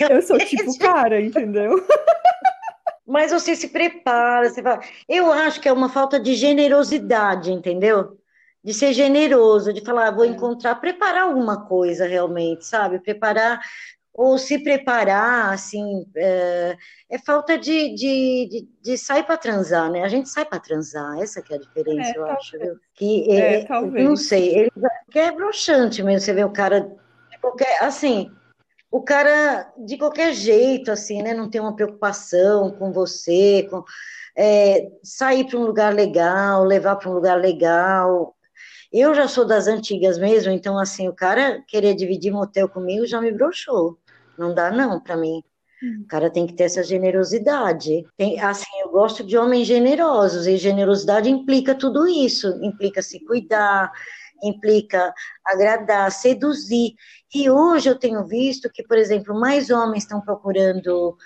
Eu sou tipo cara, entendeu? Mas você se prepara, você fala. Eu acho que é uma falta de generosidade, entendeu? De ser generoso, de falar, vou é. encontrar, preparar alguma coisa realmente, sabe? Preparar ou se preparar, assim, é, é falta de, de, de, de sair para transar, né? A gente sai para transar, essa que é a diferença, é, eu acho. Viu? Que, é, é não sei, ele é broxante mesmo, você vê o cara de qualquer, assim, o cara de qualquer jeito, assim, né? Não tem uma preocupação com você, com é, sair para um lugar legal, levar para um lugar legal. Eu já sou das antigas mesmo, então assim, o cara querer dividir motel comigo já me broxou. Não dá não para mim. Hum. O cara tem que ter essa generosidade. Tem, assim, eu gosto de homens generosos, e generosidade implica tudo isso, implica se cuidar, implica agradar, seduzir. E hoje eu tenho visto que, por exemplo, mais homens estão procurando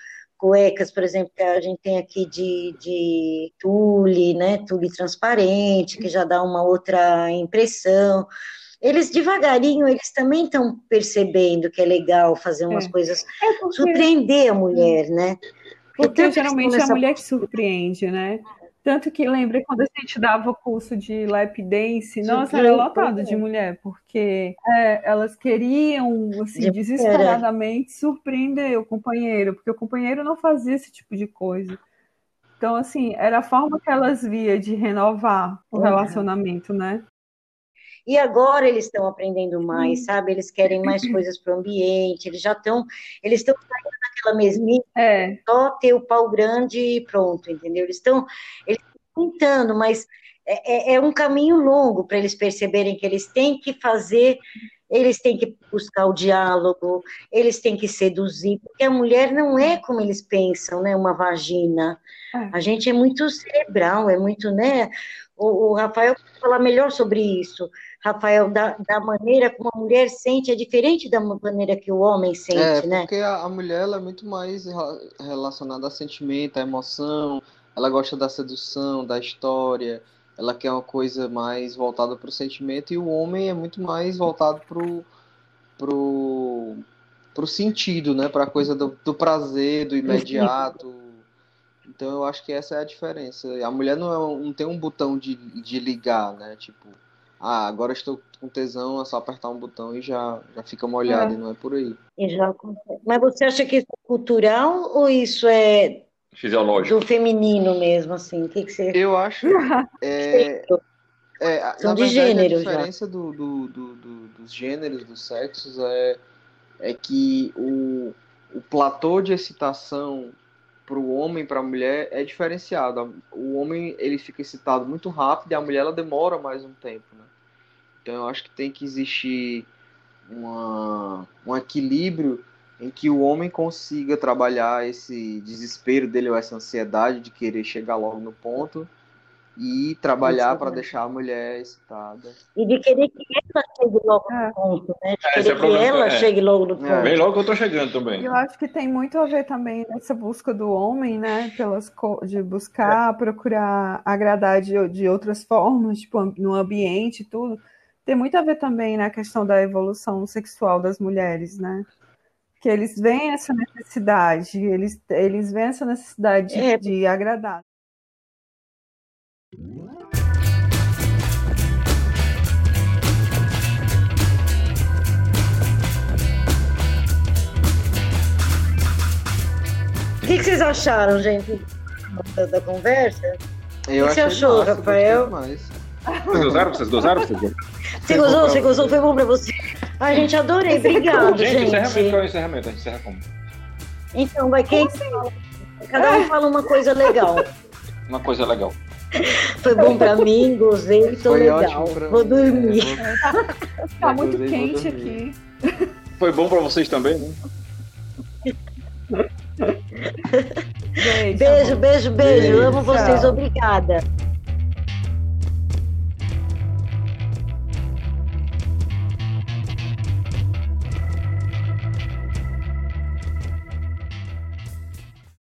cuecas, por exemplo, que a gente tem aqui de, de tule, né, tule transparente, que já dá uma outra impressão eles devagarinho, eles também estão percebendo que é legal fazer umas é. coisas, é porque... surpreender a mulher, né? Porque, porque geralmente é a mulher que surpreende, né? Tanto que lembra quando a gente dava o curso de lap dance, nossa, era lotado de mulher, porque é, elas queriam, assim, desesperadamente surpreender o companheiro, porque o companheiro não fazia esse tipo de coisa. Então, assim, era a forma que elas via de renovar o relacionamento, né? E agora eles estão aprendendo mais, sabe? Eles querem mais coisas para o ambiente, eles já estão, eles estão saindo daquela mesmice, é. só ter o pau grande e pronto, entendeu? Eles estão, eles estão tentando, mas é, é, é um caminho longo para eles perceberem que eles têm que fazer, eles têm que buscar o diálogo, eles têm que seduzir, porque a mulher não é como eles pensam, né? Uma vagina. É. A gente é muito cerebral, é muito, né? O, o Rafael vai falar melhor sobre isso. Rafael, da, da, maneira como a mulher sente é diferente da maneira que o homem sente, é, né? Porque a, a mulher ela é muito mais relacionada a sentimento, a emoção, ela gosta da sedução, da história, ela quer uma coisa mais voltada para o sentimento, e o homem é muito mais voltado pro, pro, pro sentido, né? Para a coisa do, do prazer, do imediato. Então eu acho que essa é a diferença. A mulher não, é, não tem um botão de, de ligar, né? Tipo, ah, agora estou com tesão, é só apertar um botão e já, já fica molhado, é. e não é por aí. Já... Mas você acha que isso é cultural ou isso é fisiológico? Do feminino mesmo, assim? O que, que você. Eu acho. é, é, São de verdade, gênero, a diferença do, do, do, do, dos gêneros, dos sexos, é, é que o, o platô de excitação para o homem, para a mulher, é diferenciado. O homem ele fica excitado muito rápido e a mulher ela demora mais um tempo. Né? Então eu acho que tem que existir uma, um equilíbrio em que o homem consiga trabalhar esse desespero dele ou essa ansiedade de querer chegar logo no ponto e trabalhar para deixar a mulher excitada. E de querer que ela chegue logo no é. ponto, né? De é, querer é que ela é. chegue logo no ponto. É. Bem logo que eu estou chegando também. Eu acho que tem muito a ver também nessa busca do homem, né? Pelas de buscar, procurar agradar de, de outras formas, tipo, no ambiente e tudo tem muito a ver também na questão da evolução sexual das mulheres, né? Que eles veem essa necessidade, eles, eles veem essa necessidade é. de agradar. O que, que, vocês acharam, gente, da, da conversa? Eu o que você achou, massa, Rafael? Vocês gozaram? Vocês gozaram? Vocês gozaram? Você gozou? Você gozou? Foi bom pra você? Ai, gente, adorei. Obrigado, gente. Gente, encerramento. Qual é o encerramento? A gente encerra como? Então, vai quem... Assim? Cada um fala uma coisa legal. Uma coisa legal. Foi bom pra mim, gozei, tô Foi legal. Vou dormir. É, vou... Tá muito quente aqui. Foi bom pra vocês também, né? Beijo, beijo, beijo. beijo. Amo vocês, obrigada.